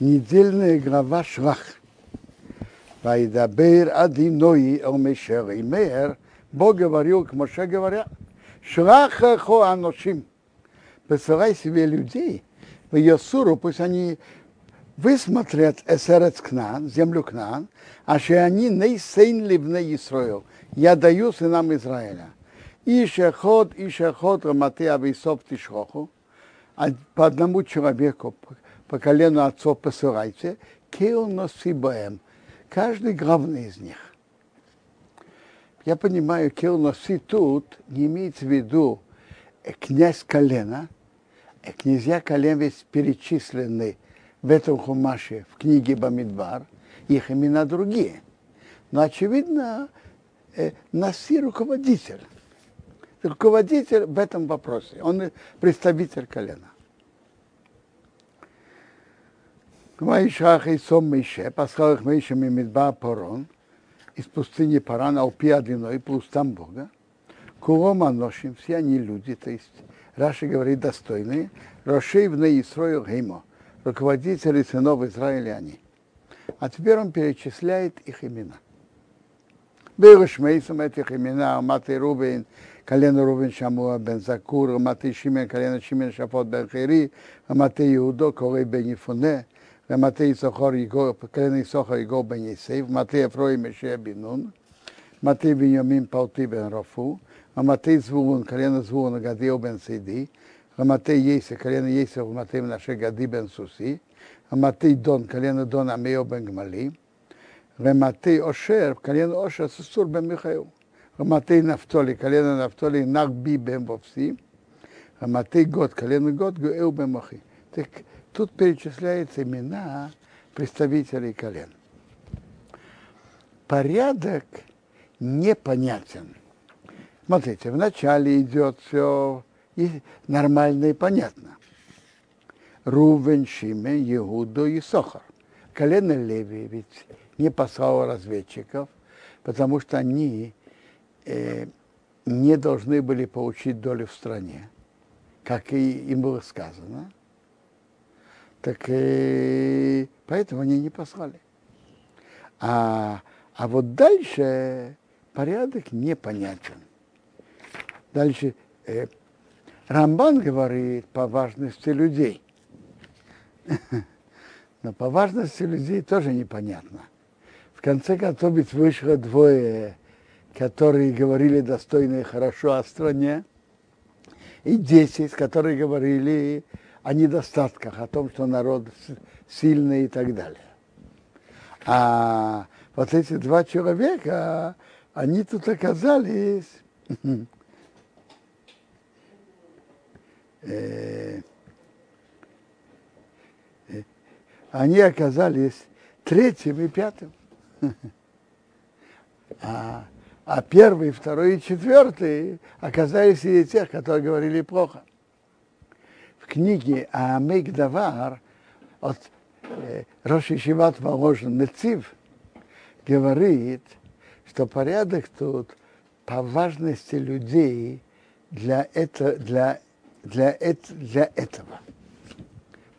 недельная глава Шлах. Вайдабер Адиной Омешер и Мер, Бог говорил к Моше, говоря, Шлаха хо аношим, посылай себе людей в Йосуру, пусть они высмотрят Эсерец Кнан, землю Кнан, а что они не сейн ливне Исраил. Я даю сынам Израиля. Ишехот, Ишехот, Рамате Ависов Тишхоху, по одному человеку, по колену отцов посылайте, кил носибаем, каждый главный из них. Я понимаю, кил носи тут не имеется в виду князь колена, князья колен весь перечислены в этом хумаше, в книге Бамидбар, их имена другие. Но, очевидно, Наси руководитель. Руководитель в этом вопросе. Он представитель колена. Вайшах и Сом Мише, послал их Мише Мимидба Порон, из пустыни Паран, Алпи Одиной, плюс там Бога. Кулом Аношим, все они люди, то есть Раши говорит достойные, Рошей в Неисрою Геймо, руководители сынов Израиля они. А теперь он перечисляет их имена. Берешмейсом этих имена, Маты Рубин, колено Рубин Шамуа бен Закур, Маты Шимен, колено Шимен Шафот бен Хири, Маты Иудо, Корей бен Ифуне, Маты Исохор, колено Исохор, Иго бен Есейв, Маты Ефрой, Меше бен Нун, Маты Беньямин, Палти бен Рафу, Маты Звулун, колено Звулун, Гадио бен Сиди, Маты Ейсе, колено Ейсев, Маты Наше Гади бен Суси, Маты Дон, колено Дон Амео бен Гмали, Рематы Ошер, колено Ошер, Сусур бен Михаил. Рематы Нафтоли, колено Нафтоли, Нахби бен Вовси. Рематы Год, колено Год, Гуэу бен Махи. Так тут перечисляются имена представителей колен. Порядок непонятен. Смотрите, вначале идет все нормально и понятно. Рувен, Шимен, Иуду и Сохар. Колено Леви ведь не послал разведчиков, потому что они э, не должны были получить долю в стране, как и им было сказано. Так э, поэтому они не послали. А, а вот дальше порядок непонятен. Дальше э, Рамбан говорит по важности людей. Но по важности людей тоже непонятно. В конце концов, ведь вышло двое, которые говорили достойно и хорошо о стране, и десять, которые говорили о недостатках, о том, что народ сильный и так далее. А вот эти два человека, они тут оказались они оказались третьим и пятым. А, а первый, второй и четвертый оказались среди тех, которые говорили плохо. В книге Амейк Давар от э, Роши Шиват Воложен Нецив говорит, что порядок тут по важности людей для, это, для, для, это, для этого.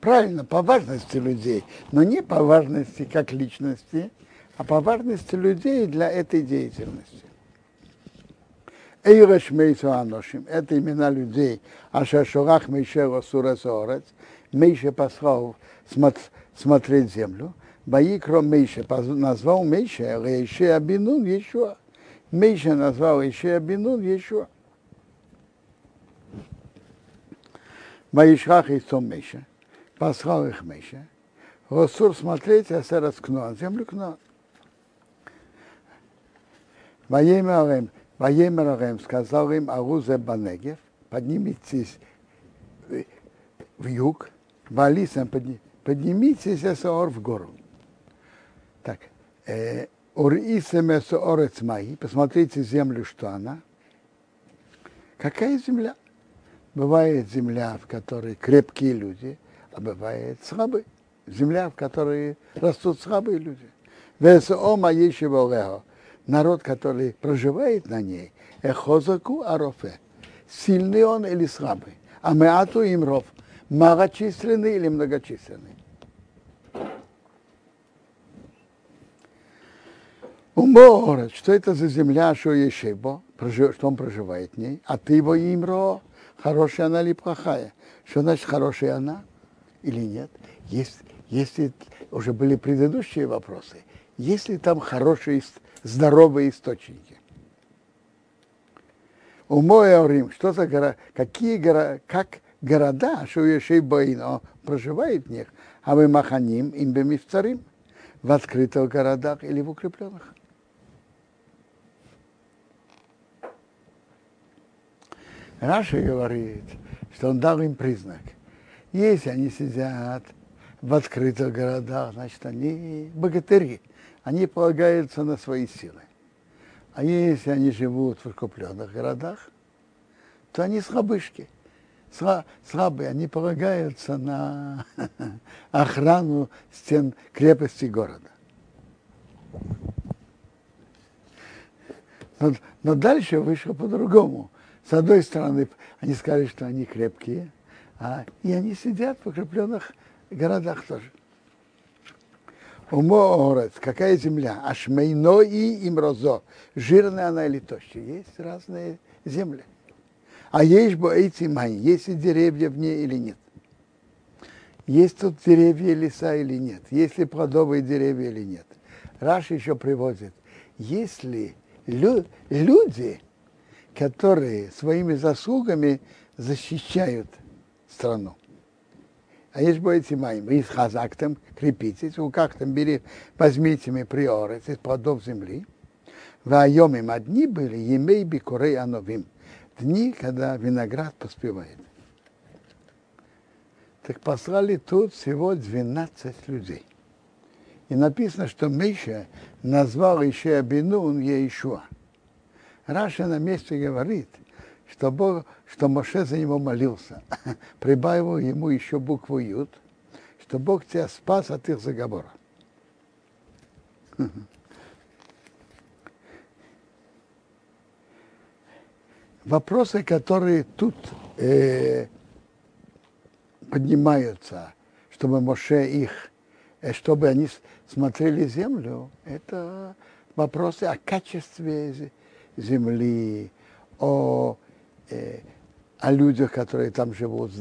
Правильно, по важности людей, но не по важности как личности, а по важности людей для этой деятельности. Эйреш Мейсу Аношим, это имена людей, Аша Шорах Мейше Росура Сорец, Мейше послал смотреть землю, Баикро Мейше назвал Мейше Рейше Абинун Ешуа. Мейше назвал Рейше Абинун Ешуа. Ваишрах Исом Мейше, послал их Мейше, Росур смотреть, а Серец Кнуан, землю Кнуан. Ваемер Арем сказал им Арузе Банегев, поднимитесь в юг, Валисам, поднимитесь Эсоор в гору. Так, Урисем Эсоорец Маи, посмотрите землю, что она. Какая земля? Бывает земля, в которой крепкие люди, а бывает слабые. Земля, в которой растут слабые люди. Весоома Ешеволео народ, который проживает на ней, эхозаку арофе, сильный он или слабый, а мы меату имров, малочисленный или многочисленный. Уморот, что это за земля что Шуешебо, что он проживает в ней, а ты его имро, хорошая она или плохая. Что значит хорошая она или нет? Есть, если уже были предыдущие вопросы, если там хорошие здоровые источники? У Рим, что за гора, какие гора, как города, что Ешей Боино проживает в них, а вы Маханим, им бы мифцарим, в открытых городах или в укрепленных. Раша говорит, что он дал им признак. Если они сидят в открытых городах, значит, они богатыри, они полагаются на свои силы. А если они живут в укрепленных городах, то они слабышки, слабые, они полагаются на охрану стен крепости города. Но, но дальше вышло по-другому. С одной стороны, они сказали, что они крепкие, а, и они сидят в укрепленных городах тоже. Уморец, какая земля? Ашмейно и имрозо. Жирная она или тощая. Есть разные земли. А есть бы эти мои, есть ли деревья в ней или нет. Есть тут деревья, леса или нет. Есть ли плодовые деревья или нет. Раш еще приводит, если лю люди которые своими заслугами защищают страну. А есть будете моим, вы с хазактом крепитесь, у как там бери, возьмите мне приорец из плодов земли. Вайомим одни были, емей бикурей ановим. Дни, когда виноград поспевает. Так послали тут всего 12 людей. И написано, что Миша назвал еще Абинун Ешуа. Раша на месте говорит, что, Бог, что Моше за него молился, прибавил ему еще букву Юд, что Бог тебя спас от их заговора. Вопросы, которые тут э, поднимаются, чтобы Моше их, э, чтобы они смотрели землю, это вопросы о качестве земли, о, э, о людях, которые там живут,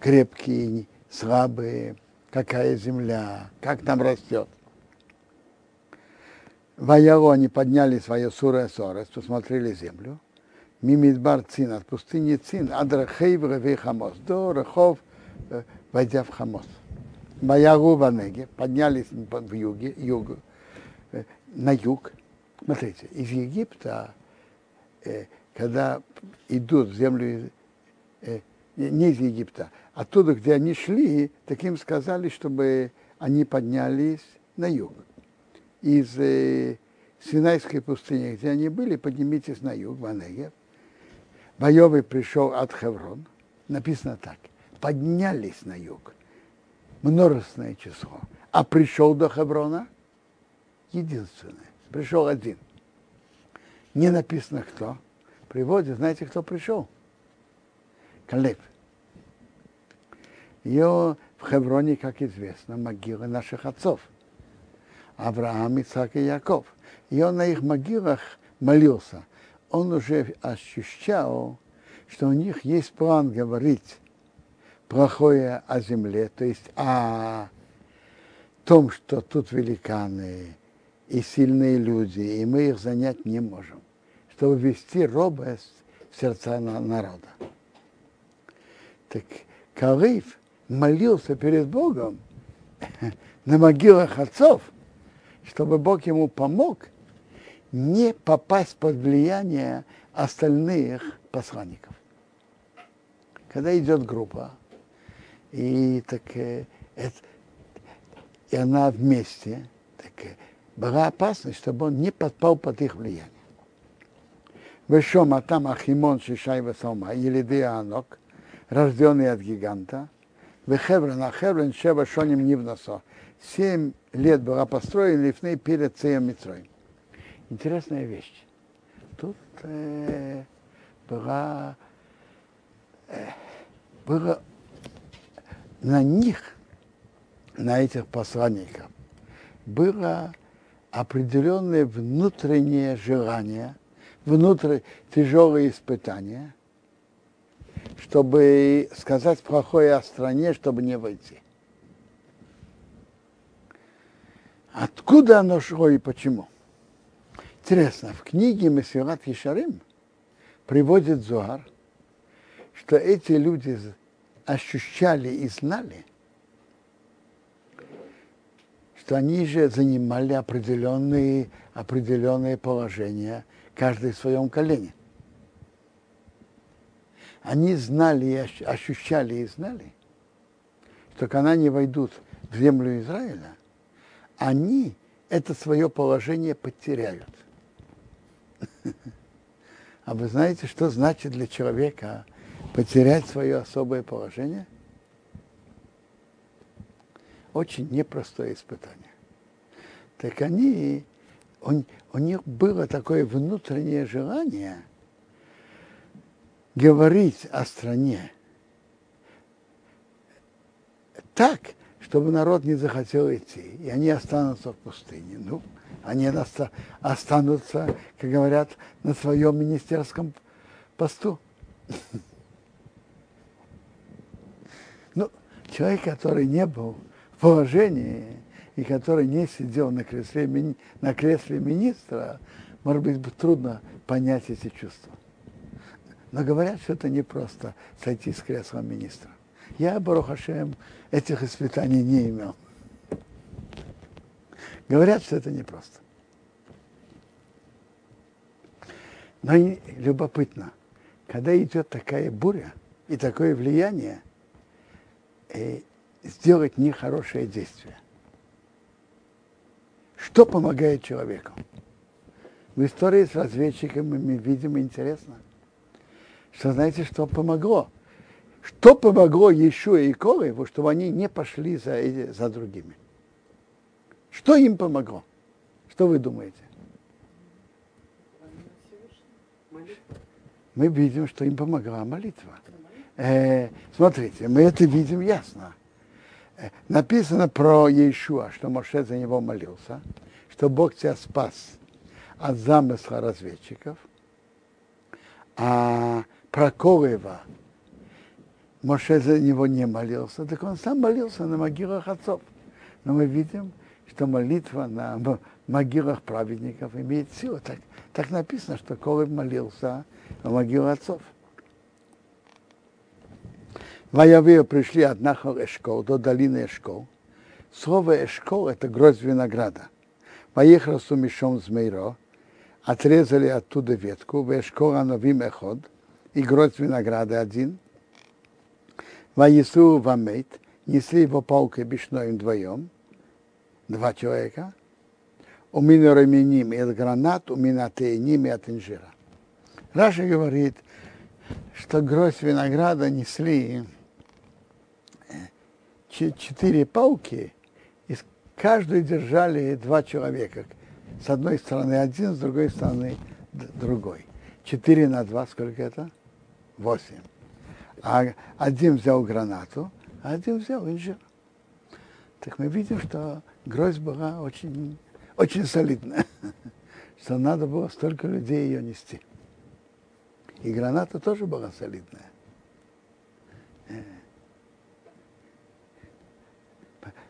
крепкие, слабые, какая земля, как там растет. Ваяло они подняли свое сура сорес, посмотрели землю. Мимидбар цин, от пустыни цин, адрахей в хамос, до рахов, э, войдя в хамос. Ваяру в поднялись в юге, юг, э, на юг. Смотрите, из Египта Э, когда идут в землю не из Египта, оттуда, где они шли, так им сказали, чтобы они поднялись на юг. Из э, Синайской пустыни, где они были, поднимитесь на юг, в Анегев. Боевый пришел от Хеврон, написано так, поднялись на юг, множественное число, а пришел до Хеврона единственное, пришел один не написано кто. Приводит, знаете, кто пришел? Калеб. Ее в Хевроне, как известно, могилы наших отцов. Авраам, Ицхак и Яков. И он на их могилах молился. Он уже ощущал, что у них есть план говорить плохое о земле, то есть о том, что тут великаны и сильные люди, и мы их занять не можем чтобы ввести робость в сердца народа. Так Калиф молился перед Богом на могилах отцов, чтобы Бог ему помог не попасть под влияние остальных посланников. Когда идет группа, и, так, э, это, и она вместе, так, э, была опасность, чтобы он не подпал под их влияние. Вешом Атам Ахимон Шишай Весома, Елиды Анок, рожденный от гиганта, Вехеврен Ахеврен Шева Шоним Нивносо. Семь лет была построена лифней перед Цеем Митроем. Интересная вещь. Тут э, была, э, было на них, на этих посланников, было определенное внутреннее желание, внутреннее тяжелые испытания, чтобы сказать плохое о стране, чтобы не войти. Откуда оно шло и почему? Интересно, в книге Мессират Ешарим приводит Зуар, что эти люди ощущали и знали, что они же занимали определенные, определенные положения, каждый в своем колене. Они знали, ощущали и знали, что когда они войдут в землю Израиля, они это свое положение потеряют. А вы знаете, что значит для человека потерять свое особое положение? Очень непростое испытание. Так они, у, у них было такое внутреннее желание говорить о стране так, чтобы народ не захотел идти, и они останутся в пустыне. Ну, они останутся, как говорят, на своем министерском посту. Ну, человек, который не был в положении и который не сидел на кресле, на кресле министра, может быть, трудно понять эти чувства. Но говорят, что это не просто сойти с кресла министра. Я, Барухашем, этих испытаний не имел. Говорят, что это непросто. Но любопытно, когда идет такая буря и такое влияние, и э, сделать нехорошее действие. Что помогает человеку? В истории с разведчиками мы видим интересно, что знаете, что помогло? Что помогло еще и Колеву, чтобы они не пошли за, за другими? Что им помогло? Что вы думаете? Мы видим, что им помогла молитва. Э, смотрите, мы это видим ясно. Э, написано про Иешуа, что Моше за него молился, что Бог тебя спас от замысла разведчиков, а про Колева Моше за него не молился, так он сам молился на могилах отцов. Но мы видим, что молитва на могилах праведников имеет силу. Так, так написано, что Колыб молился на могилу отцов. Ваявею пришли от Нахал Эшкол до долины Эшкол. Слово Эшкол – это гроздь винограда. Поехал с умешом змейро, отрезали оттуда ветку, в Эшкол ановим эход, и гроздь винограда один. Ваису вамейт, несли его палкой бешной вдвоем, два человека, у меня раменим и гранат, у меня тейним и от инжира. Раша говорит, что гроздь винограда несли э, четыре палки, и каждую держали два человека. С одной стороны один, с другой стороны другой. Четыре на два, сколько это? Восемь. А один взял гранату, а один взял инжир. Так мы видим, что гроздь была очень, очень солидная, что надо было столько людей ее нести. И граната тоже была солидная.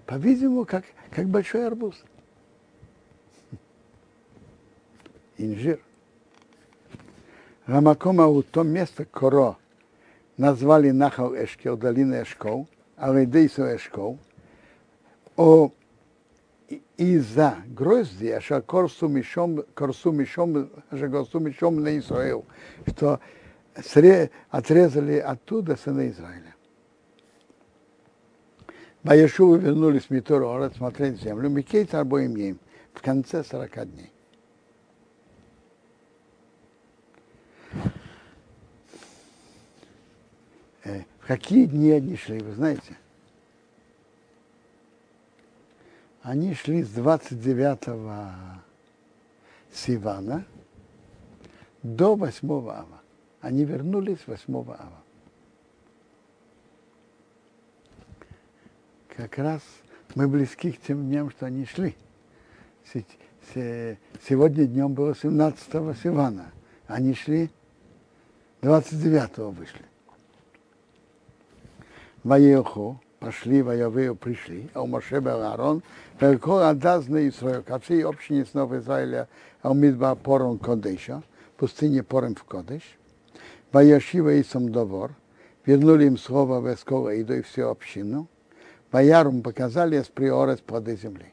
По-видимому, как, как большой арбуз. Инжир. Рамакома у том место Коро назвали Нахал Эшкел, долина Эшкол, Алейдейсо Эшкол, о из-за грозди, а корсу мишом, корсу мишом, корсу мишом на Израил, что отрезали оттуда сына Израиля. Баешувы вернулись в Митурора смотреть землю, Микейт обоим им в конце 40 дней. Какие дни они шли, вы знаете? Они шли с 29 Сивана до 8 ава. Они вернулись 8 ава. Как раз мы близки к тем дням, что они шли. сегодня днем было 17-го Сивана. Они шли 29-го вышли. Ваеху, пошли, воевые пришли, а у Моше был Аарон, Великол Адазна Исраил, ко всей общине снов Израиля, а у Мидба Порон Кодеша, пустыне Пором в Кодеш, Ваяшива и Самдовор, вернули им слово в Эскола и и всю общину, Ваярум показали с приорес плоды земли.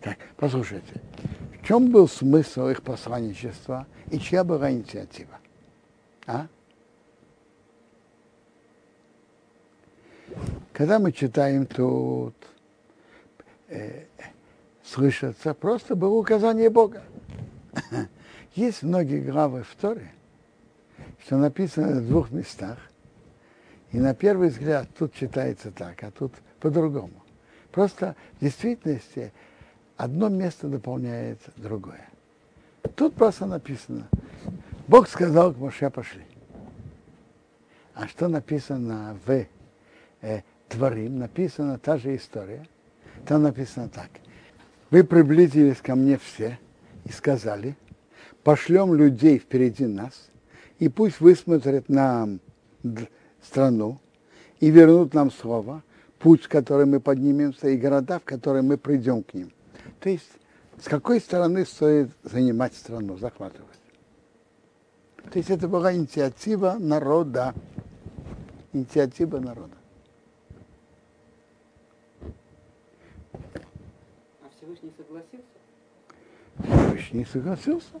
Так, послушайте, в чем был смысл их посланничества и чья была инициатива? А? Когда мы читаем тут, э, слышится, просто было указание Бога. Есть многие главы в Торе, что написано в двух местах, и на первый взгляд тут читается так, а тут по-другому. Просто в действительности одно место дополняет другое. Тут просто написано, Бог сказал к Моше пошли. А что написано в э, Творим, написана та же история. Там написано так. Вы приблизились ко мне все и сказали, пошлем людей впереди нас, и пусть высмотрят нам страну и вернут нам слово, путь, в который мы поднимемся, и города, в которые мы придем к ним. То есть, с какой стороны стоит занимать страну, захватывать. То есть это была инициатива народа. Инициатива народа. Всевышний согласился? Всевышний согласился.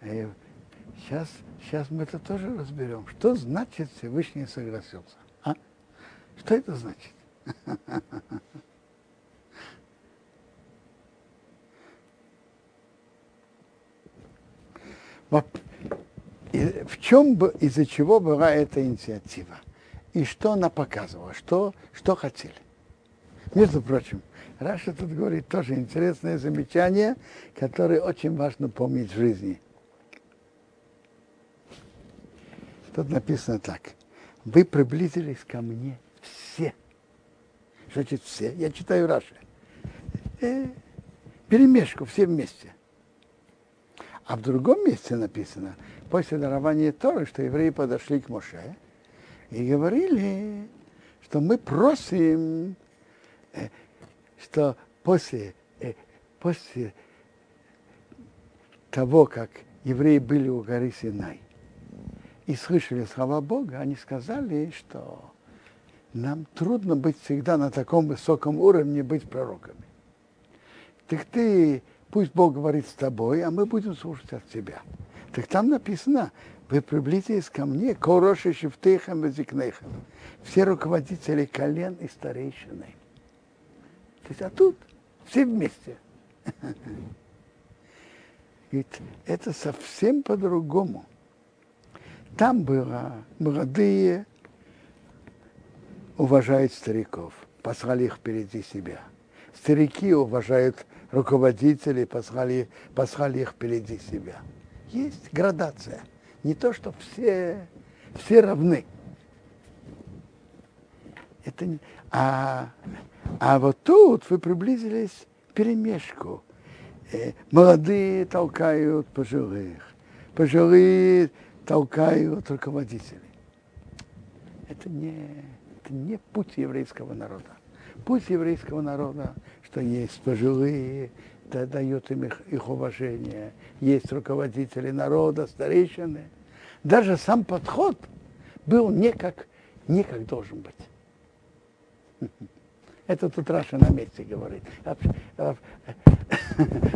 Сейчас, сейчас мы это тоже разберем. Что значит Всевышний согласился? А? Что это значит? В чем, из-за чего была эта инициатива? И что она показывала? Что, что хотели? Между прочим, Раша тут говорит тоже интересное замечание, которое очень важно помнить в жизни. Тут написано так. Вы приблизились ко мне все. Значит все? Я читаю Раши. Э, перемешку, все вместе. А в другом месте написано, после дарования Торы, что евреи подошли к Моше и говорили, что мы просим э, что после, э, после того, как евреи были у горы Синай и слышали слова Бога, они сказали, что нам трудно быть всегда на таком высоком уровне, быть пророками. Так ты, пусть Бог говорит с тобой, а мы будем слушать от тебя. Так там написано, вы приблизились ко мне, короши шифтейхам и все руководители колен и старейшины. То есть, а тут все вместе. Ведь это совсем по-другому. Там было молодые уважают стариков, послали их впереди себя. Старики уважают руководителей, послали, послали их впереди себя. Есть градация. Не то, что все, все равны. Это не, а а вот тут вы приблизились к перемешку. Э, молодые толкают пожилых, пожилые толкают руководителей. Это не, это не путь еврейского народа. Путь еврейского народа, что есть пожилые, да, дает им их, их уважение, есть руководители народа, старейшины. Даже сам подход был не как, не как должен быть. Это тут Раша на месте говорит.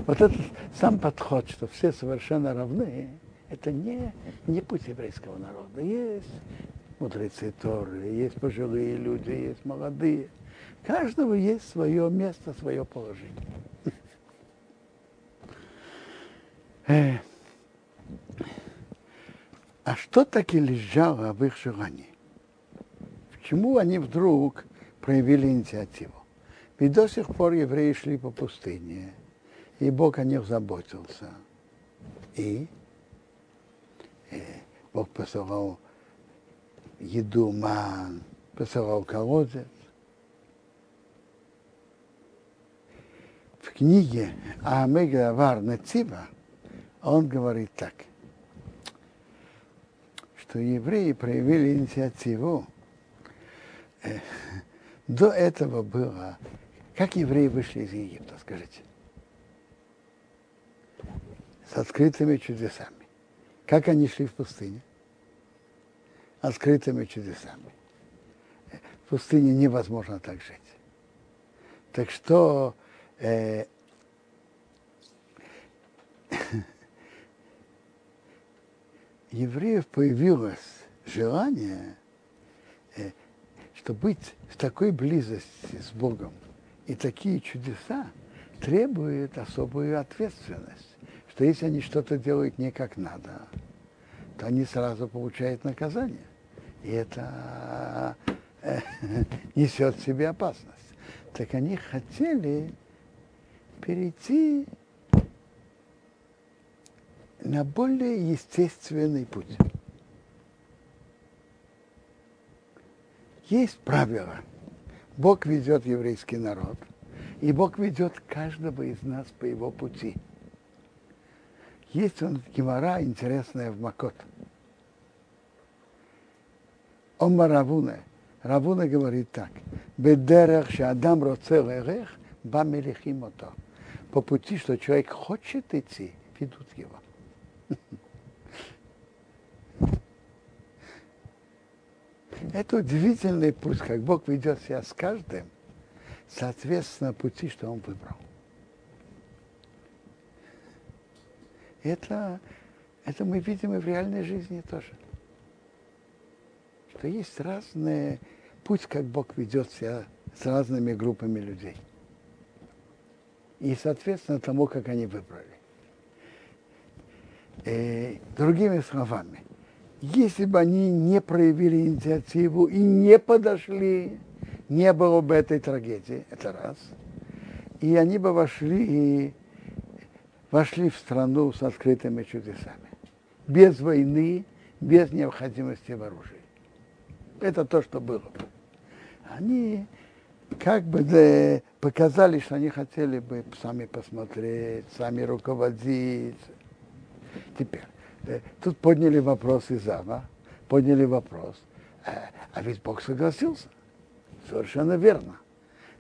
Вот этот сам подход, что все совершенно равны, это не, не путь еврейского народа. Есть мудрецы Торы, есть пожилые люди, есть молодые. У каждого есть свое место, свое положение. Э, а что таки лежало в их желании? Почему они вдруг проявили инициативу. Ведь до сих пор евреи шли по пустыне, и Бог о них заботился. И э, Бог посылал еду, ман, посылал колодец. книге Амегавар Нецива он говорит так, что евреи проявили инициативу. До этого было, как евреи вышли из Египта, скажите, с открытыми чудесами. Как они шли в пустыне? Открытыми чудесами. В пустыне невозможно так жить. Так что э, евреев появилось желание, что быть в такой близости с Богом и такие чудеса требуют особую ответственность, что если они что-то делают не как надо, то они сразу получают наказание. И это э, несет в себе опасность. Так они хотели перейти на более естественный путь. Есть правило. Бог ведет еврейский народ, и Бог ведет каждого из нас по его пути. Есть он гемора интересная в Макот. Ома Равуна. Равуна говорит так. Бедерех адам роцел эрех, ба мелихим По пути, что человек хочет идти, ведут его. Это удивительный путь, как Бог ведет себя с каждым, соответственно, пути, что Он выбрал. Это, это мы видим и в реальной жизни тоже. Что есть разные путь, как Бог ведет себя с разными группами людей. И, соответственно, тому, как они выбрали. Э, другими словами, если бы они не проявили инициативу и не подошли, не было бы этой трагедии, это раз. И они бы вошли и вошли в страну с открытыми чудесами. Без войны, без необходимости в оружии. Это то, что было бы. Они как бы показали, что они хотели бы сами посмотреть, сами руководить. Теперь, тут подняли вопрос из Ава, подняли вопрос, э, а ведь Бог согласился. Совершенно верно.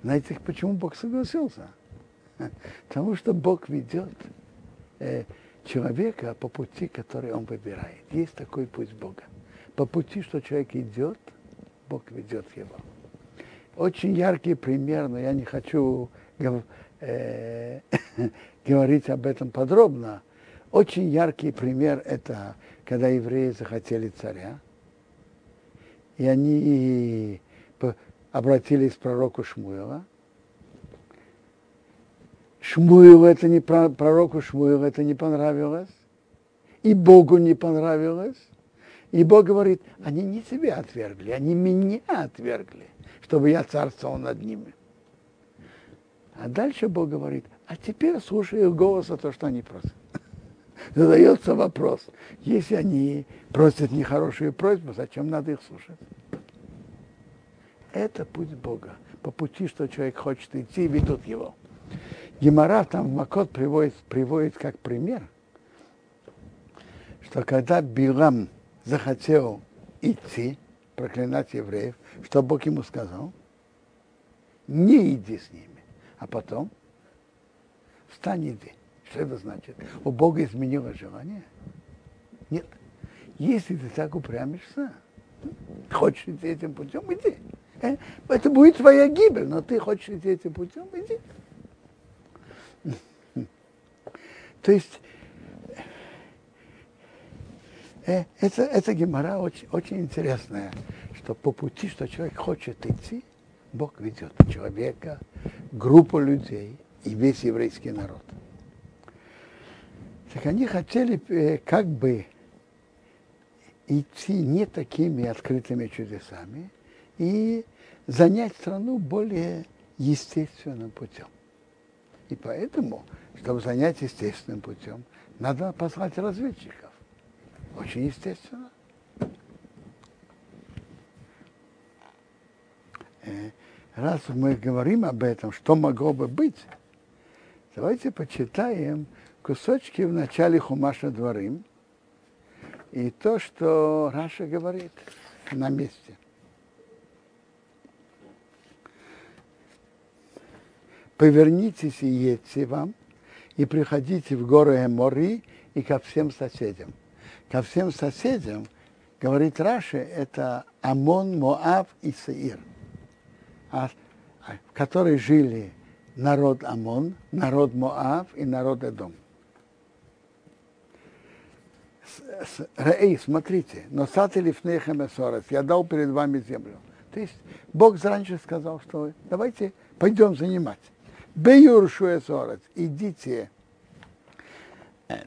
Знаете, почему Бог согласился? Потому что Бог ведет э, человека по пути, который он выбирает. Есть такой путь Бога. По пути, что человек идет, Бог ведет его. Очень яркий пример, но я не хочу э, говорить об этом подробно. Очень яркий пример это, когда евреи захотели царя, и они обратились к пророку Шмуила. Шмуилу это не пророку Шмуилу это не понравилось, и Богу не понравилось. И Бог говорит, они не тебя отвергли, они меня отвергли, чтобы я царствовал над ними. А дальше Бог говорит, а теперь слушай их голоса то, что они просят. Задается вопрос, если они просят нехорошую просьбу, зачем надо их слушать? Это путь Бога. По пути, что человек хочет идти, ведут его. Гемора там Макот приводит, приводит как пример, что когда Билам захотел идти, проклинать евреев, что Бог ему сказал, не иди с ними, а потом встань иди. Что это значит? У Бога изменило желание? Нет. Если ты так упрямишься, хочешь идти этим путем, иди. Э, это будет твоя гибель, но ты хочешь идти этим путем, иди. То есть э, это, это гемора очень, очень интересная, что по пути, что человек хочет идти, Бог ведет человека, группу людей и весь еврейский народ. Так они хотели э, как бы идти не такими открытыми чудесами, и занять страну более естественным путем. И поэтому, чтобы занять естественным путем, надо послать разведчиков. Очень естественно. Э, раз мы говорим об этом, что могло бы быть, Давайте почитаем кусочки в начале Хумаша Дворым и то, что Раша говорит на месте. Повернитесь и едьте вам, и приходите в горы Эмори и ко всем соседям. Ко всем соседям, говорит Раши, это Амон, Моав и Саир, а, в которой жили народ Амон, народ Моав и народ Эдом. Эй, смотрите, но сатели фнехем я дал перед вами землю. То есть Бог раньше сказал, что давайте пойдем занимать. Беюршу эсорец, идите,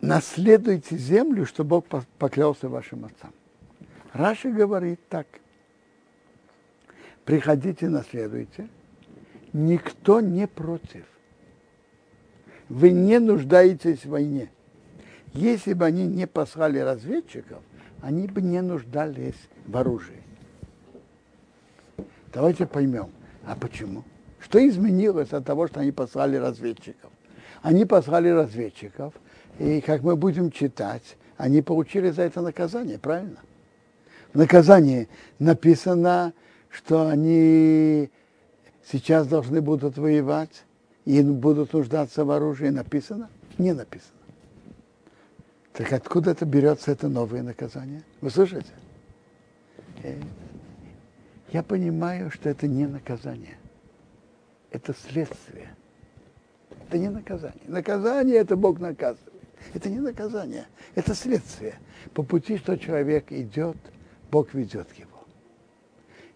наследуйте землю, что Бог поклялся вашим отцам. Раши говорит так. Приходите, наследуйте. Никто не против. Вы не нуждаетесь в войне. Если бы они не послали разведчиков, они бы не нуждались в оружии. Давайте поймем, а почему? Что изменилось от того, что они послали разведчиков? Они послали разведчиков, и, как мы будем читать, они получили за это наказание, правильно? В наказании написано, что они сейчас должны будут воевать и будут нуждаться в оружии. Написано? Не написано. Так откуда это берется это новое наказание? Вы слышите? Э, я понимаю, что это не наказание. Это следствие. Это не наказание. Наказание это Бог наказывает. Это не наказание, это следствие. По пути, что человек идет, Бог ведет его.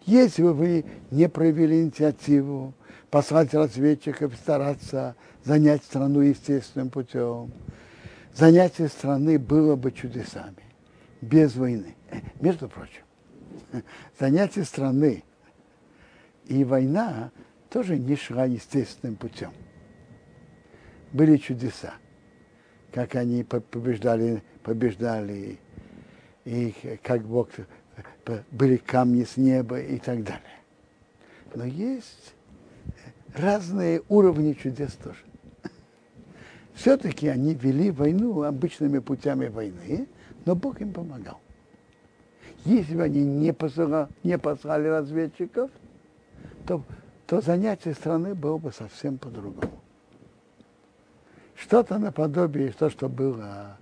Если бы вы не проявили инициативу, послать разведчиков, стараться занять страну естественным путем, занятие страны было бы чудесами, без войны. Между прочим, занятие страны и война тоже не шла естественным путем. Были чудеса, как они побеждали, побеждали их, как Бог, были камни с неба и так далее. Но есть разные уровни чудес тоже все-таки они вели войну обычными путями войны, но Бог им помогал. Если бы они не послали, не послали разведчиков, то, то занятие страны было бы совсем по-другому. Что-то наподобие то, что было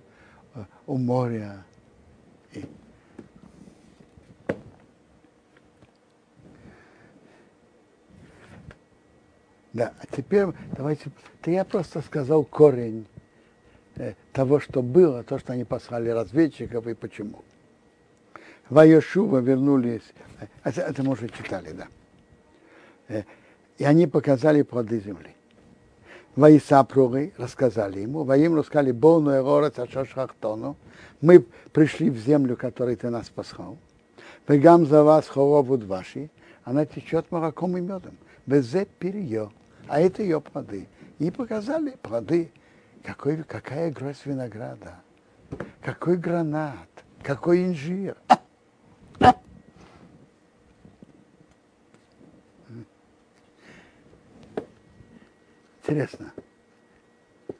э, у моря. И Да, а теперь давайте, это я просто сказал корень э, того, что было, то, что они послали разведчиков и почему. Вайошува вернулись, э, это, это мы уже читали, да. Э, и они показали плоды земли. Ваисапруги рассказали ему, Ваим рассказали Бону и Горец Ашошхахтону, мы пришли в землю, которой ты нас послал. Вегам за вас хоровуд ваши, она течет молоком и медом. Безе перье а это ее плоды. И показали плоды. Какой, какая гроздь винограда, какой гранат, какой инжир. Интересно.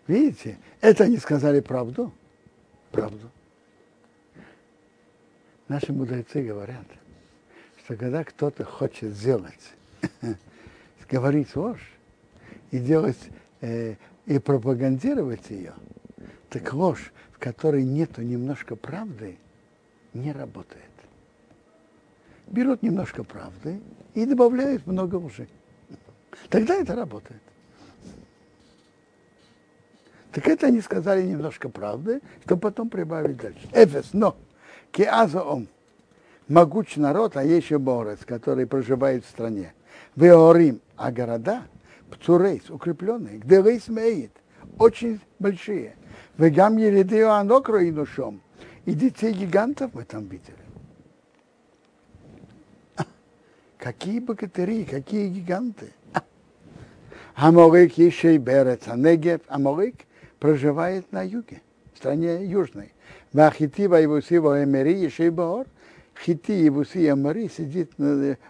Видите, это они сказали правду. Правду. Наши мудрецы говорят, что когда кто-то хочет сделать, говорить ложь, и делать э, и пропагандировать ее, так ложь, в которой нету немножко правды, не работает. Берут немножко правды и добавляют много лжи. Тогда это работает. Так это они сказали немножко правды, чтобы потом прибавить дальше. Эфес, но кеазаом, могучий народ, а еще борец, который проживает в стране. Веорим, а города – Пцурейс, укрепленные, где рейс очень большие. Вегам елидею анокро и нушом. И детей гигантов мы там видели. Какие богатыри, какие гиганты. Аморик еще и берет, а Негев, Аморик проживает на юге, в стране южной. Вахити Вайвуси Эмери еще и Боор. Хити Евуси Эмери сидит,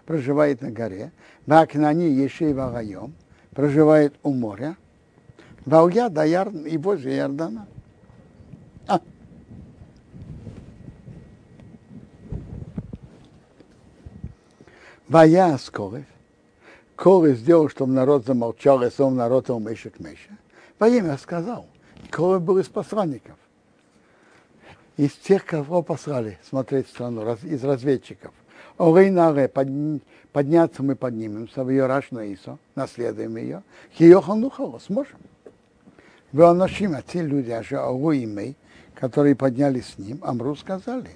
проживает на горе. Вакнани Ешей Вагайом проживает у моря. Валя до Ярдана и возле Ярдана. А. Вая Скорев. Коры сделал, чтобы народ замолчал, и сам народ у Меша к Меша. Во имя сказал. Коры был из посланников. Из тех, кого послали смотреть страну, из разведчиков. Орейнаре, под, подняться мы поднимемся, в ее рашну Исо, наследуем ее. Хиохан духова, сможем. Вы анашим, а те люди, а же Ауимей, которые поднялись с ним, Амру сказали.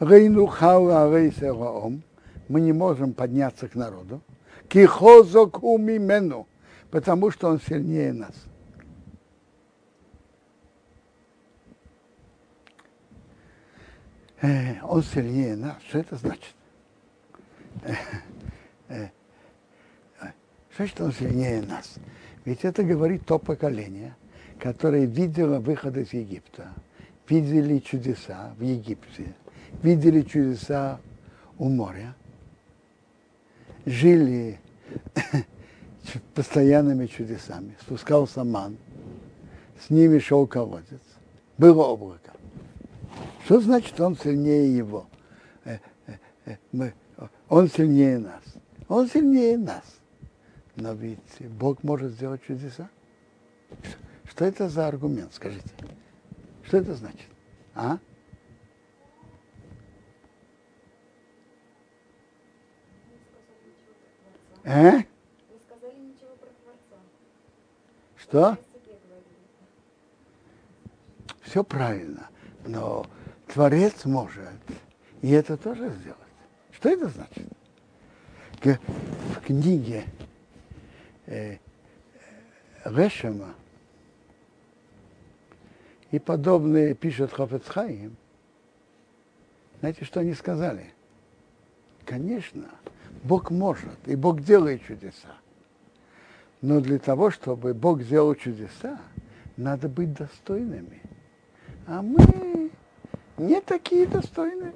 Рейну хауа рейсераом, мы не можем подняться к народу. Кихозок умимену, потому что он сильнее нас. Он сильнее нас. Что это значит? Э, э, что значит он сильнее нас? Ведь это говорит то поколение, которое видело выход из Египта, видели чудеса в Египте, видели чудеса у моря, жили постоянными чудесами. Спускался ман, с ними шел колодец, было облако. Что значит он сильнее его? Э, э, э, он сильнее нас. Он сильнее нас. Но ведь Бог может сделать чудеса. Что это за аргумент, скажите? Что это значит? А? Творца. Что? Все правильно, но Творец может, и это тоже сделать. Что это значит? В книге э, Решема и подобные пишет Хофецхаим, знаете, что они сказали? Конечно, Бог может, и Бог делает чудеса. Но для того, чтобы Бог сделал чудеса, надо быть достойными. А мы не такие достойные.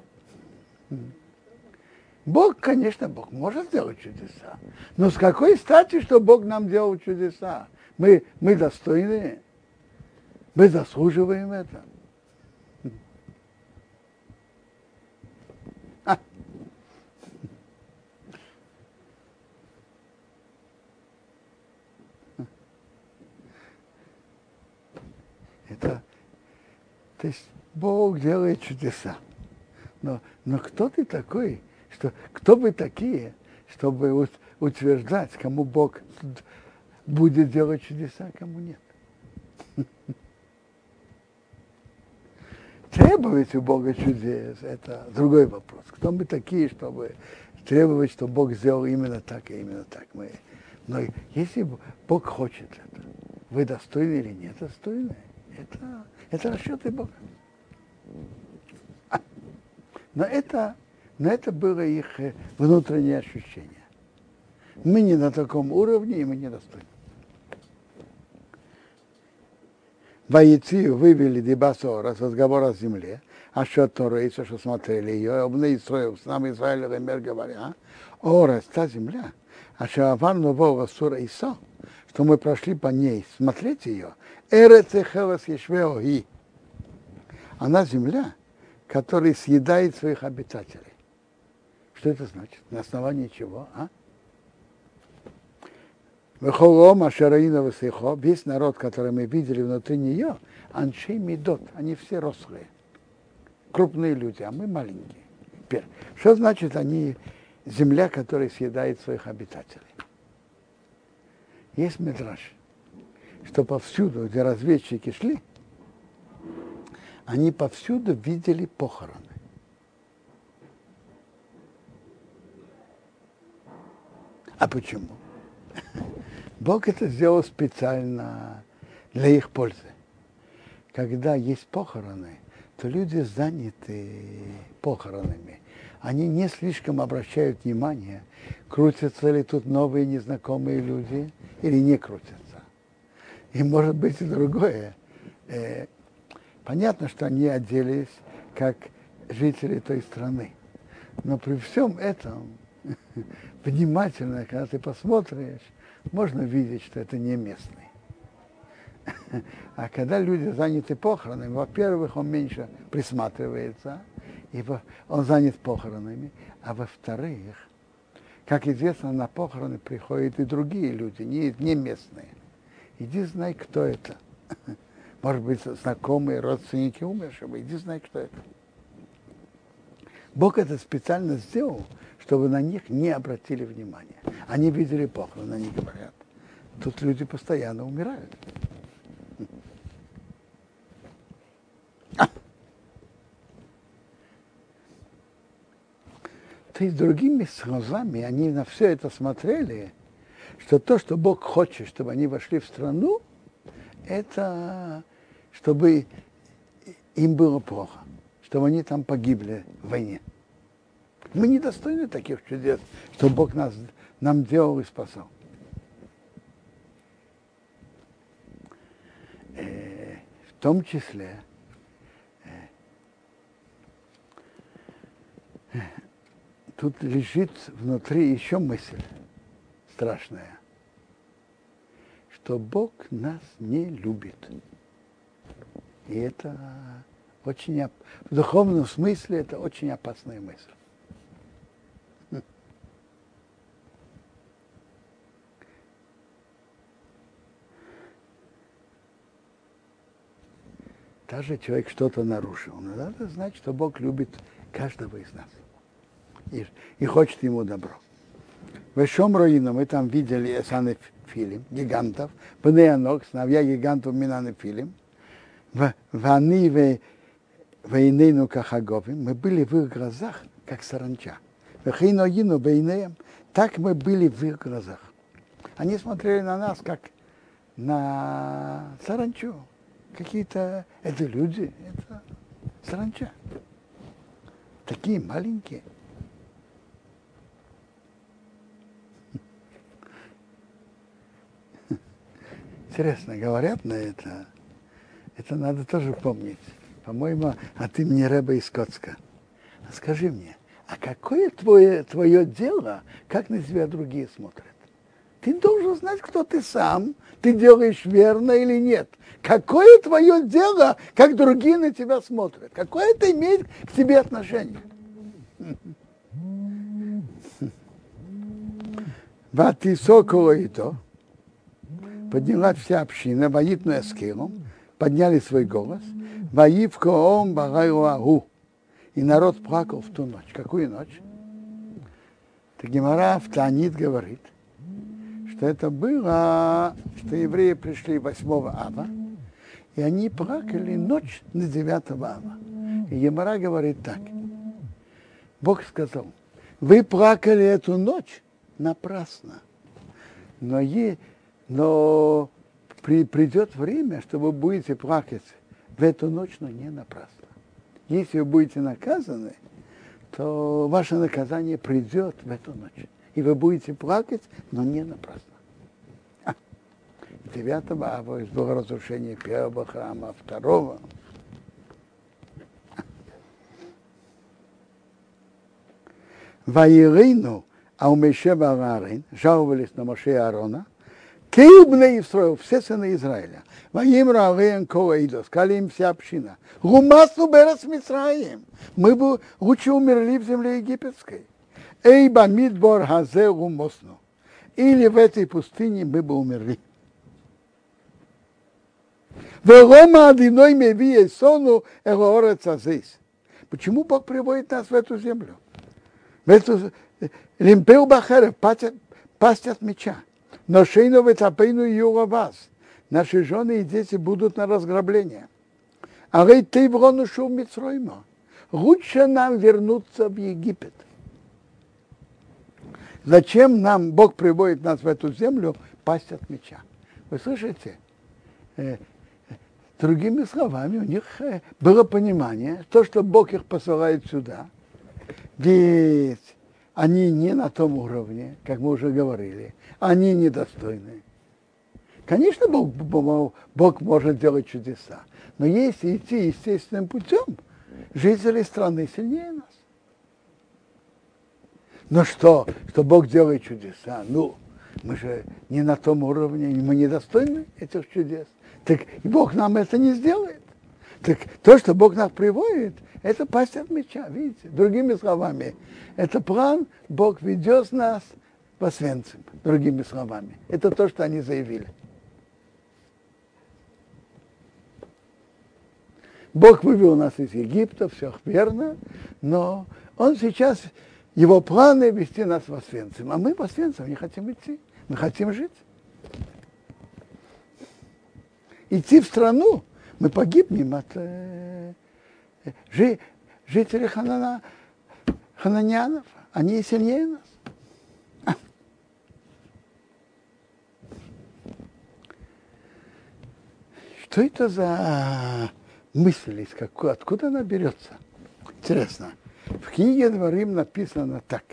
Бог, конечно, Бог может сделать чудеса. Но с какой стати, что Бог нам делал чудеса? Мы, мы достойны, мы заслуживаем это. Это, то есть Бог делает чудеса. Но, но кто ты такой, что, кто вы такие, чтобы утверждать, кому Бог будет делать чудеса, а кому нет? Требовать у Бога чудес – это другой вопрос. Кто мы такие, чтобы требовать, чтобы Бог сделал именно так и именно так? Мы, но если Бог хочет это, вы достойны или нет достойны, это, это расчеты Бога. Но это, но это было их э, внутреннее ощущение. Мы не на таком уровне, и мы не достойны. Бойцы вывели Дебасора с разговора о земле, а что Торейса, что смотрели ее, обны с нами Израиль Ремер говоря, Орес, та земля, а что Авар Нового Сура Иса, что мы прошли по ней, смотреть ее, Эрецехелас Ешвеоги, она земля, которая съедает своих обитателей. Что это значит? На основании чего? А? Весь народ, который мы видели внутри нее, аншей медот, они все рослые, крупные люди, а мы маленькие. Теперь, что значит они земля, которая съедает своих обитателей? Есть медраж, что повсюду, где разведчики шли, они повсюду видели похороны. А почему? Бог это сделал специально для их пользы. Когда есть похороны, то люди заняты похоронами. Они не слишком обращают внимание, крутятся ли тут новые незнакомые люди или не крутятся. И может быть и другое. Понятно, что они оделись как жители той страны. Но при всем этом внимательно, когда ты посмотришь, можно видеть, что это не местный. А когда люди заняты похоронами, во-первых, он меньше присматривается, и он занят похоронами, а во-вторых, как известно, на похороны приходят и другие люди, не, не местные. Иди знай, кто это. Может быть, знакомые, родственники умершего, иди знай, кто это. Бог это специально сделал, чтобы на них не обратили внимания. Они видели похороны, они говорят, тут люди постоянно умирают. То есть другими глазами они на все это смотрели, что то, что Бог хочет, чтобы они вошли в страну, это чтобы им было плохо, чтобы они там погибли в войне. Мы недостойны таких чудес, что Бог нас, нам делал и спасал. Э, в том числе э, тут лежит внутри еще мысль страшная, что Бог нас не любит. И это очень, в духовном смысле это очень опасная мысль. Даже человек что-то нарушил, но надо знать, что Бог любит каждого из нас и, и хочет ему добро. В Шомроину мы там видели Эсаны Филим, гигантов, Бнеянок, сыновья гигантов Минаны Филим, в они войнейну кахаговим, мы были в их глазах, как саранча. Вехейноину бейнеем, так мы были в их глазах. Они смотрели на нас, как на саранчу. Какие-то, это люди, это саранча. Такие маленькие. Интересно, говорят на это. Это надо тоже помнить. По-моему, а ты мне Рэба из Коцка. А скажи мне, а какое твое, твое дело, как на тебя другие смотрят? Ты должен знать, кто ты сам, ты делаешь верно или нет. Какое твое дело, как другие на тебя смотрят? Какое это имеет к тебе отношение? Ватисоколо и то поднялась вся община, воитну эскилом, подняли свой голос, воив коом багайуаху. И народ плакал в ту ночь. Какую ночь? Так Гемора в Танит говорит, что это было, что евреи пришли 8 ава, и они плакали ночь на 9 ава. И Емара говорит так. Бог сказал, вы плакали эту ночь напрасно. Но, е, но при, придет время, что вы будете плакать в эту ночь, но не напрасно. Если вы будете наказаны, то ваше наказание придет в эту ночь. И вы будете плакать, но не напрасно. 9 ава было разрушение первого храма, второго. Ваирину, а у Мешева Аарон жаловались на Моше Аарона, Кейбне Исраил, все сыны Израиля. Ваим Равеен Коэйдо, сказали им вся община. Гумасу Берес Мисраим. Мы бы лучше умерли в земле египетской. Эйба Мидбор Хазе Гумосну. Или в этой пустыне мы бы умерли. Велома одиной меви сону элоорец азис. Почему Бог приводит нас в эту землю? В эту Лимпеу Бахерев, пасть от меча. Но шейну ветапейну юра вас. Наши жены и дети будут на разграбление. А рей ты в шел Мицройма. Лучше нам вернуться в Египет. Зачем нам Бог приводит нас в эту землю пасть от меча? Вы слышите? Э, другими словами, у них э, было понимание, то, что Бог их посылает сюда, ведь они не на том уровне, как мы уже говорили, они недостойны. Конечно, Бог, Бог, может делать чудеса, но если идти естественным путем, жители страны сильнее нас. Ну что, что Бог делает чудеса? Ну, мы же не на том уровне, мы недостойны этих чудес. Так Бог нам это не сделает. Так то, что Бог нас приводит, это пасть от меча, видите? Другими словами, это план, Бог ведет нас по свенцам, другими словами. Это то, что они заявили. Бог вывел нас из Египта, все верно, но Он сейчас, его планы вести нас в Освенцим, а мы в Освенцим не хотим идти, мы хотим жить. Идти в страну, мы погибнем от э, жи, жителей Ханана, хананянов, они сильнее нас. Что это за мысль, из какой, откуда она берется? Интересно. В книге Дворим написано так.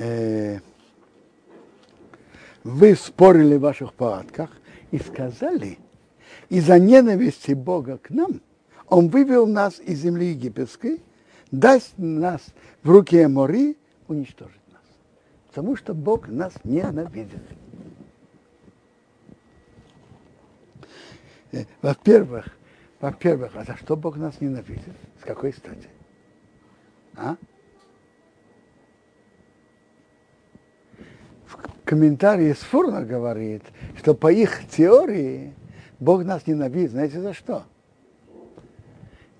Э, вы спорили в ваших палатках и сказали, из-за ненависти Бога к нам, Он вывел нас из земли египетской, даст нас в руки Амори, уничтожит нас. Потому что Бог нас ненавидит. Э, во-первых, во-первых, а за что Бог нас ненавидит? С какой стати? А? В комментарии Сфурна говорит, что по их теории Бог нас ненавидит. Знаете за что?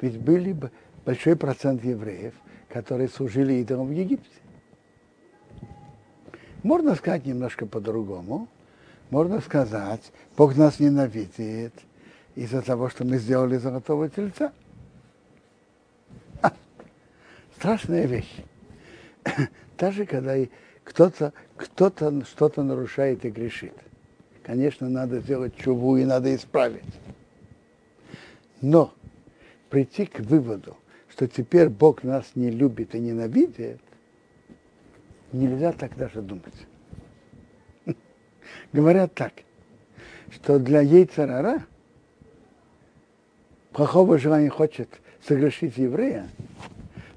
Ведь были бы большой процент евреев, которые служили идолам в Египте. Можно сказать немножко по-другому. Можно сказать, Бог нас ненавидит из-за того, что мы сделали золотого тельца. А, страшная вещь. Даже когда кто-то кто что-то нарушает и грешит. Конечно, надо сделать чуву и надо исправить. Но прийти к выводу, что теперь Бог нас не любит и ненавидит, нельзя так даже думать. Говорят так, что для яйцерара плохого желания хочет согрешить еврея,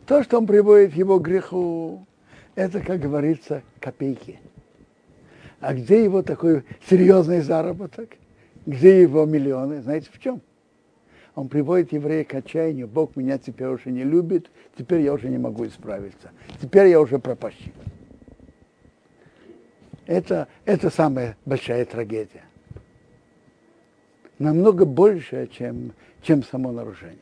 то, что он приводит его к греху, это, как говорится, копейки. А где его такой серьезный заработок? Где его миллионы? Знаете в чем? он приводит еврея к отчаянию, Бог меня теперь уже не любит, теперь я уже не могу исправиться, теперь я уже пропащен. Это, это самая большая трагедия. Намного больше, чем, чем само нарушение.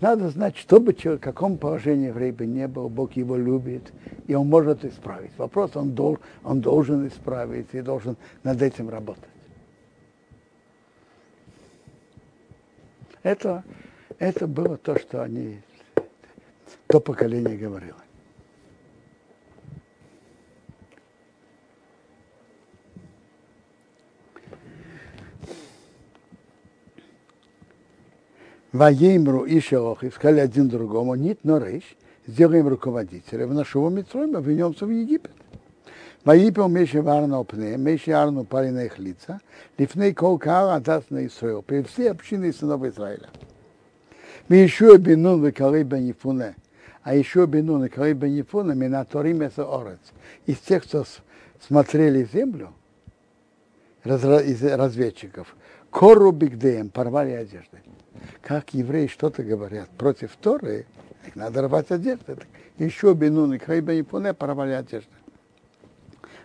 Надо знать, что бы человек, в каком положении еврей бы не был, Бог его любит, и он может исправить. Вопрос, он, дол, он должен исправить и должен над этим работать. Это, это было то, что они, то поколение говорило. Ваеймру и Шелох, и сказали один другому, нет, но рейш, сделаем руководителя в нашего Митроима, вернемся в Египет. Ваипел Меши Варна Опне, Меши Арну пари на их лица, Лифней Колкала отдаст на Исраил, перед всей общиной сынов Израиля. Мишуя Бенун Векалей Бенифуне, а еще Бенун Векалей Бенифуне, Минаторим это Орец. Из тех, кто смотрели землю, из разведчиков, Кору Бигдеем порвали одежды. Как евреи что-то говорят против Торы, их надо рвать одежды. Еще Бенун и Край бен Ефуна порвали одежды.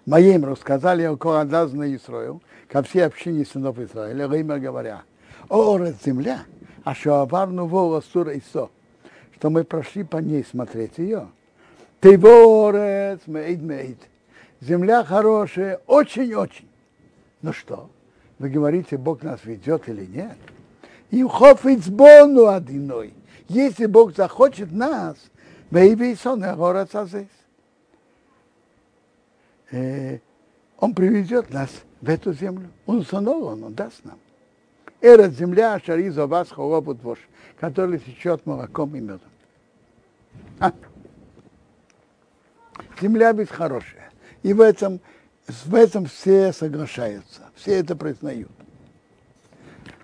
Моим рассказали о Коадаз на Исраил, ко всей общине сынов Израиля, Реймер говоря, о, земля, а что аварну вола сура Исо, что мы прошли по ней смотреть ее. Ты ворец, мейд мейд. Земля хорошая, очень-очень. Ну что, вы говорите, Бог нас ведет или нет? И хофицбону одиной. Если Бог захочет нас, э, он приведет нас в эту землю. Он сонол, он, даст нам. Эра земля, шариза вас холопут ваш, который течет молоком и медом. А. Земля ведь хорошая. И в этом в этом все соглашаются, все это признают.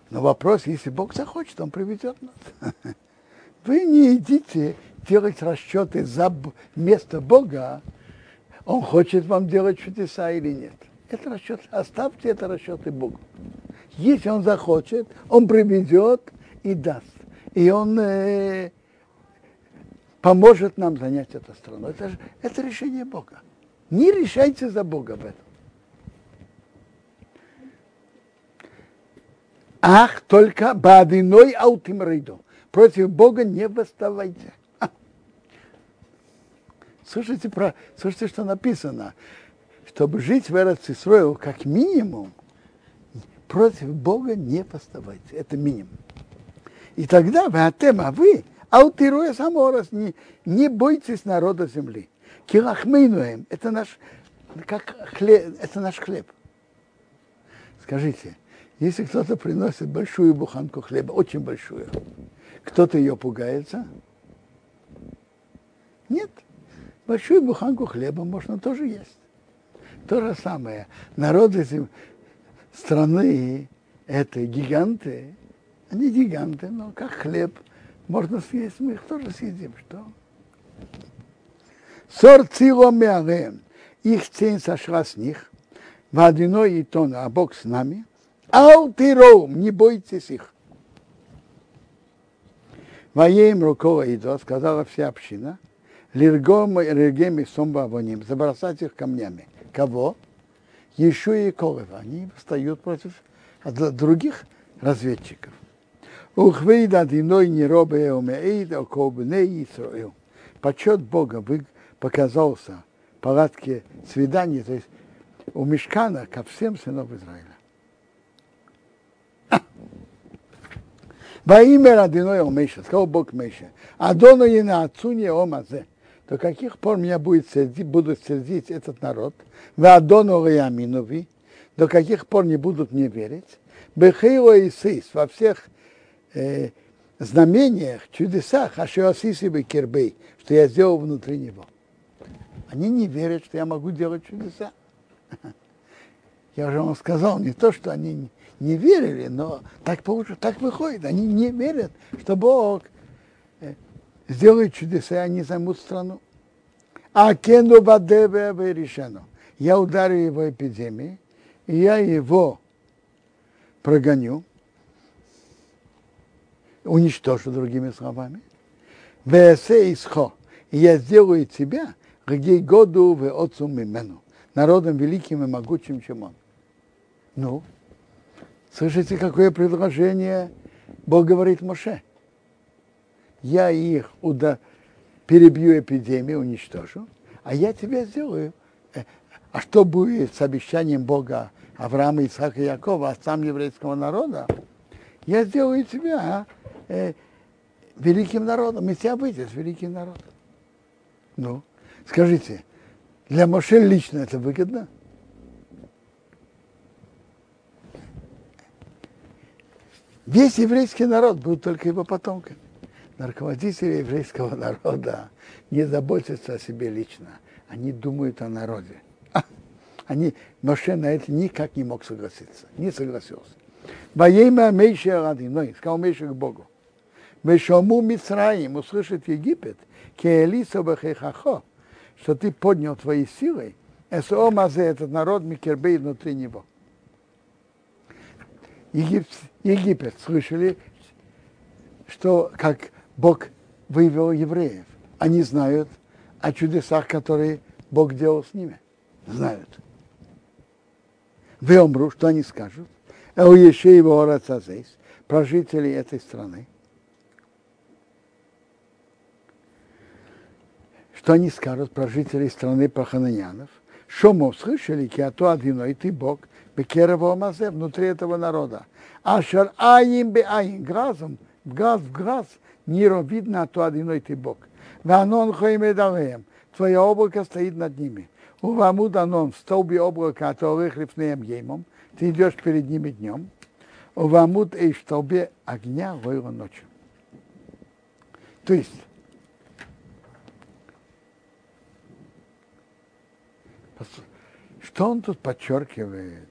Но вопрос, если Бог захочет, Он приведет нас. Вы не идите делать расчеты за место Бога, Он хочет вам делать чудеса или нет. Это расчет, оставьте это расчеты Богу. Если Он захочет, Он приведет и даст. И Он э, поможет нам занять эту страну. Это, это решение Бога. Не решайте за Бога в этом. Ах, только бадиной аутимрейду. Против Бога не восставайте. Слушайте, про, слушайте, что написано. Чтобы жить в Эрцисроил, как минимум, против Бога не восставайте. Это минимум. И тогда вы, атем, а вы, аутируя саморос, не, не бойтесь народа земли. Килахмейнуем, это наш, как хлеб, это наш хлеб. Скажите, если кто-то приносит большую буханку хлеба, очень большую, кто-то ее пугается? Нет. Большую буханку хлеба можно тоже есть. То же самое. Народы страны это гиганты, они гиганты, но как хлеб можно съесть, мы их тоже съедим. Что? Сор цилом их тень сошла с них, водяной и тон, а Бог с нами – Алтиром, не бойтесь их. Рукова идо, сказала вся община, лиргом регеми сомба воним, забросать их камнями. Кого? Еще и Колева. Они встают против других разведчиков. Ухвейда диной не робе умеид, околбне Исраил. Почет Бога показался в палатке свидания, то есть у Мешкана ко всем сынов Израиля. Во имя родиной Омейша, сказал Бог Мейша, Адону и на отцуне Омазе, до каких пор меня будет сердить, будут сердить этот народ, в Адону Яминови, до каких пор не будут мне верить, Бехейло и Сис, во всех э, знамениях, чудесах, Ашиосиси Бекербей, что я сделал внутри него. Они не верят, что я могу делать чудеса. Я уже вам сказал, не то, что они не верили, но так, получилось, так выходит. Они не верят, что Бог э, сделает чудеса, и они займут страну. А кенду бадебе решено. Я ударю его эпидемией, и я его прогоню, уничтожу другими словами. Весе исхо. И я сделаю тебя, где году в отцу мимену, народом великим и могучим, чем он. Ну, Слышите, какое предложение Бог говорит Моше? Я их уда... перебью эпидемию, уничтожу, а я тебя сделаю. Э, а что будет с обещанием Бога Авраама, Исаака и Якова, отцам еврейского народа? Я сделаю тебя э, великим народом, и тебя выйдет великим народом. Ну, скажите, для Моше лично это выгодно? Весь еврейский народ будет только его потомками. Но руководители еврейского народа не заботятся о себе лично. Они думают о народе. А, они, Моше на это никак не мог согласиться. Не согласился. Воейма Мейша Радиной, сказал Мейша к Богу. Вешому Мицраим, услышит Египет, Кеэлиса Бахехахо, что ты поднял твои силы, Эсоомазе, этот народ Микербей внутри него. Египет, Египет слышали, что как Бог вывел евреев. Они знают о чудесах, которые Бог делал с ними. Знают. Вы умру, что они скажут? Эл его Орацазейс, про жителей этой страны. Что они скажут про жителей страны Пахананянов? Шомо слышали, киато одиной ты Бог, Бекерево Мазе, внутри этого народа. Ашар аим бе аим, глазом, глаз в глаз, Ниро видно, а то одиной ты Бог. Ванон хоимедалеем, твое облако стоит над ними. У ваму данон, в столбе облака, а то рыхлифнеем еймом, ты идешь перед ними днем. У вамут и в столбе огня войло ночью. То есть, Что он тут подчеркивает?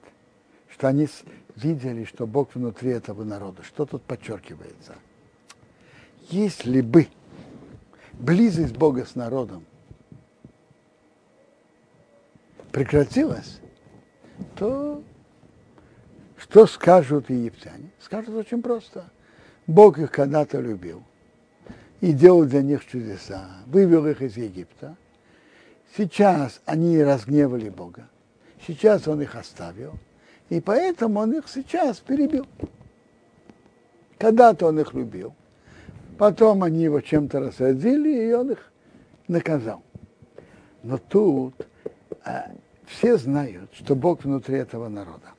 Что они видели, что Бог внутри этого народа. Что тут подчеркивается? Если бы близость Бога с народом прекратилась, то что скажут египтяне? Скажут очень просто. Бог их когда-то любил и делал для них чудеса, вывел их из Египта. Сейчас они разгневали Бога. Сейчас он их оставил. И поэтому он их сейчас перебил. Когда-то он их любил. Потом они его чем-то рассадили, и он их наказал. Но тут а, все знают, что Бог внутри этого народа.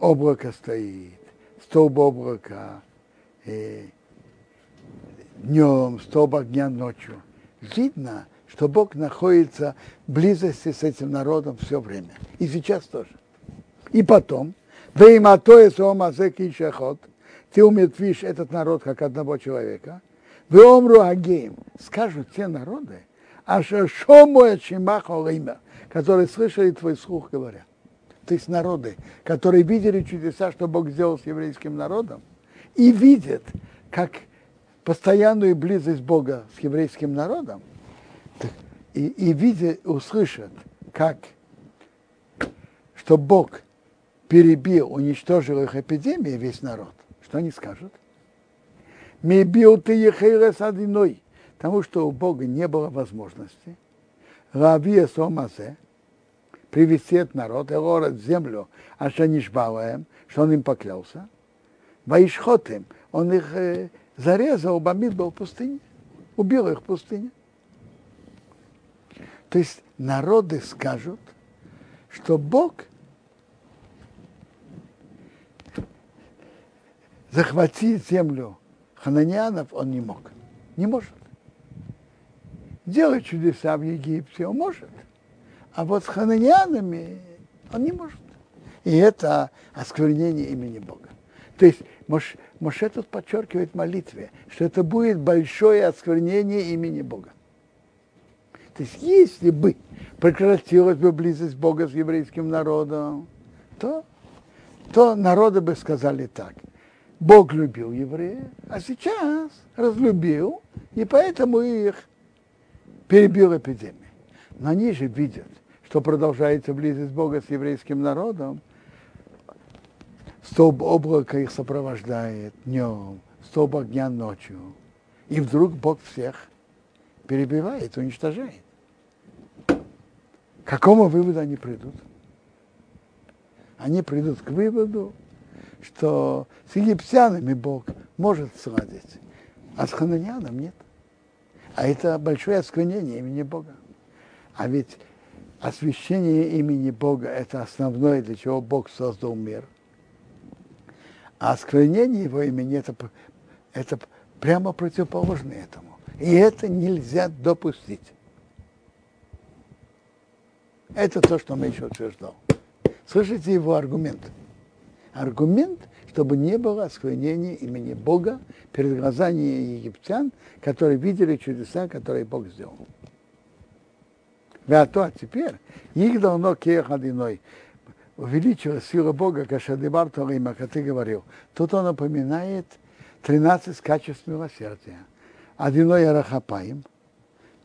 Облако стоит, столб облака э, днем, столб огня ночью. Видно, что Бог находится в близости с этим народом все время. И сейчас тоже. И потом, да и матоя соомазек и шахот, ты умертвишь этот народ как одного человека. Вы омру агеем, скажут те народы, а шому имя, которые слышали твой слух, говоря. То есть народы, которые видели чудеса, что Бог сделал с еврейским народом, и видят, как постоянную близость Бога с еврейским народом, и, и видят, услышат, как, что Бог перебил, уничтожил их эпидемии, весь народ, что они скажут? Мы бил ты ехейрес одиной, потому что у Бога не было возможности Равия Сомазе привести этот народ, город землю, а что не им, что он им поклялся. Ваишхот им, он их э, зарезал, Бамид был в пустыне, убил их в пустыне. То есть народы скажут, что Бог захватить землю хананянов он не мог. Не может. Делать чудеса в Египте он может. А вот с хананянами он не может. И это осквернение имени Бога. То есть Моше, тут подчеркивает молитве, что это будет большое осквернение имени Бога. То есть если бы прекратилась бы близость Бога с еврейским народом, то, то народы бы сказали так – Бог любил евреев, а сейчас разлюбил, и поэтому их перебил эпидемия. Но они же видят, что продолжается близость Бога с еврейским народом. Столб облака их сопровождает днем, столб огня ночью. И вдруг Бог всех перебивает, уничтожает. Какому выводу они придут? Они придут к выводу, что с египтянами Бог может сладить, а с хананяном нет. А это большое осквернение имени Бога. А ведь освящение имени Бога – это основное, для чего Бог создал мир. А осквернение его имени это, – это прямо противоположно этому. И это нельзя допустить. Это то, что еще утверждал. Слышите его аргумент? аргумент, чтобы не было осквернения имени Бога перед глазами египтян, которые видели чудеса, которые Бог сделал. А то теперь их давно кех одиной увеличилась сила Бога, Кашадибар Торима, как ты говорил. Тут он напоминает 13 качеств милосердия. Одиной Арахапаим,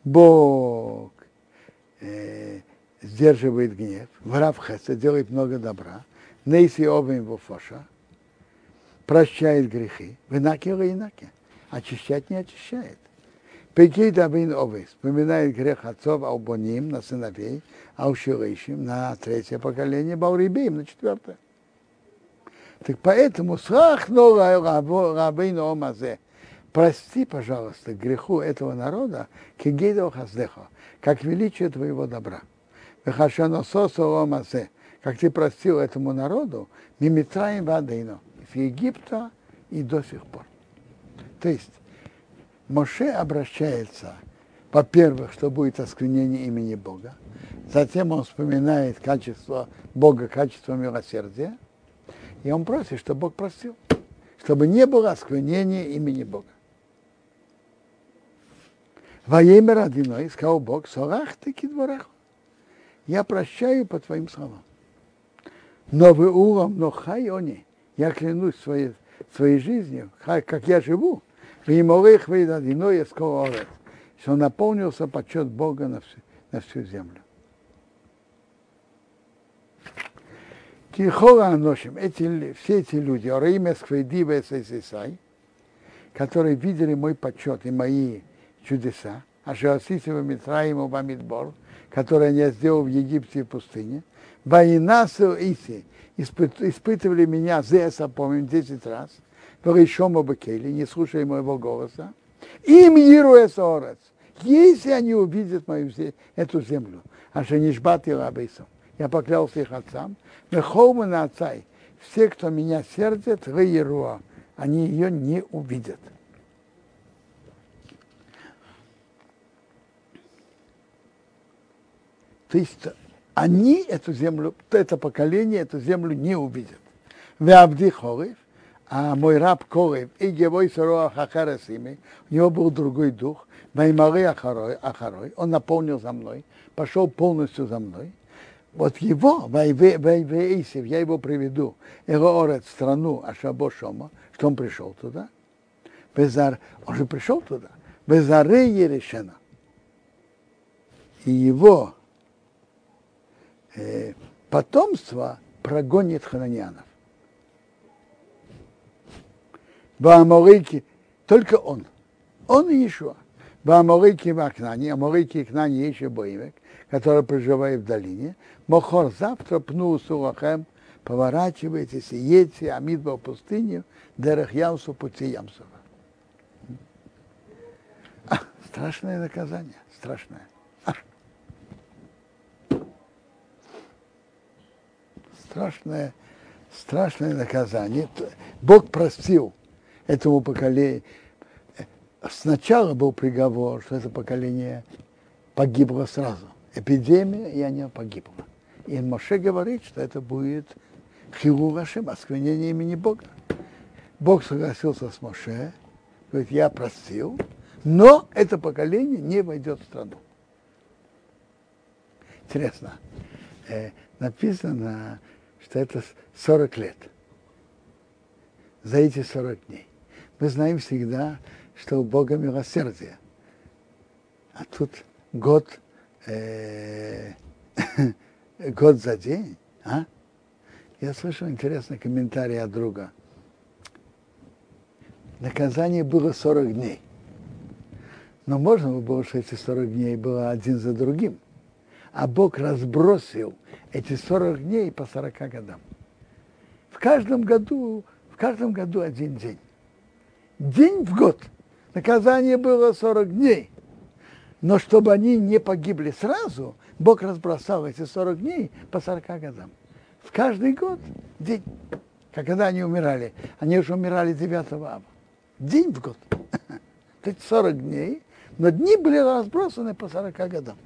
Бог э, сдерживает гнев, Врав Хеса делает много добра, Нейси Овен Вофоша, прощает грехи, вынакила инаки, очищать не очищает. Пекей Давин Овес, вспоминает грех отцов Албоним на сыновей, Аушилейшим на третье поколение, Баурибеем на четвертое. Так поэтому срахнул рабейн омазе. Прости, пожалуйста, греху этого народа, кигейдо хаздехо, как величие твоего добра. Как ты простил этому народу, мимитраем вадейно, с Египта и до сих пор. То есть Моше обращается, во-первых, что будет осквернение имени Бога, затем он вспоминает качество Бога, качество милосердия, и он просит, чтобы Бог простил, чтобы не было осквернения имени Бога. Воемер одиной, сказал Бог, сорах ты кидворах. Я прощаю по твоим словам. Но вы уром, но хай они, я клянусь своей, своей жизнью, как я живу, вы молых выдадино я скоро что наполнился почет Бога на всю, на всю землю. Кихора Аношим, эти, все эти люди, Ораиме Сквейдива Сай, которые видели мой почет и мои чудеса, а Шаосисева Митраима Бамидбор, которые я сделал в Египте и пустыне, Ваинасу Иси, испытывали меня, Зеса, помню, 10 раз, Варишома Бакели, не слушая моего голоса, им Ируэ Сорец, если они увидят мою эту землю, а Шенишбат и Рабейсом, я поклялся их отцам, Мехома на отцай, все, кто меня сердит, Иеруа, они ее не увидят. То есть они эту землю, это поколение эту землю не увидят. В Абди Хорев, а мой раб Корев, и Гевой Хахарасими, у него был другой дух, Ваймары Ахарой, Ахарой, он наполнил за мной, пошел полностью за мной. Вот его, Вайвеисев, я его приведу, Эроорет, страну Ашабо Шома, что он пришел туда. Безар, он же пришел туда. Безаре Ерешена. И его э, потомство прогонит хананьянов. Бааморейки, только он. Он и Ишуа. Бааморейки в Акнане, Аморейки и Кнане еще боевик, который проживает в долине. Мохор завтра пну Сурахем, поворачивайтесь и едьте Амидба в пустыню, Дерех Ямсу, пути Ямсова. А, страшное наказание, страшное. А. Страшное, страшное наказание. Бог простил этому поколению. Сначала был приговор, что это поколение погибло сразу. Эпидемия, и оно погибло. И Моше говорит, что это будет хилурашим, осквернение имени Бога. Бог согласился с Моше, говорит, я простил, но это поколение не войдет в страну. Интересно, э, написано, что это 40 лет. За эти 40 дней. Мы знаем всегда, что у Бога милосердие. А тут год, э, год за день. А? Я слышал интересный комментарий от друга. Наказание было 40 дней. Но можно было, что эти 40 дней было один за другим. А Бог разбросил эти 40 дней по 40 годам. В каждом году, в каждом году один день. День в год. Наказание было 40 дней. Но чтобы они не погибли сразу, Бог разбросал эти 40 дней по 40 годам. В каждый год день. Когда они умирали. Они уже умирали 9 ава. День в год. То есть 40 дней, но дни были разбросаны по 40 годам.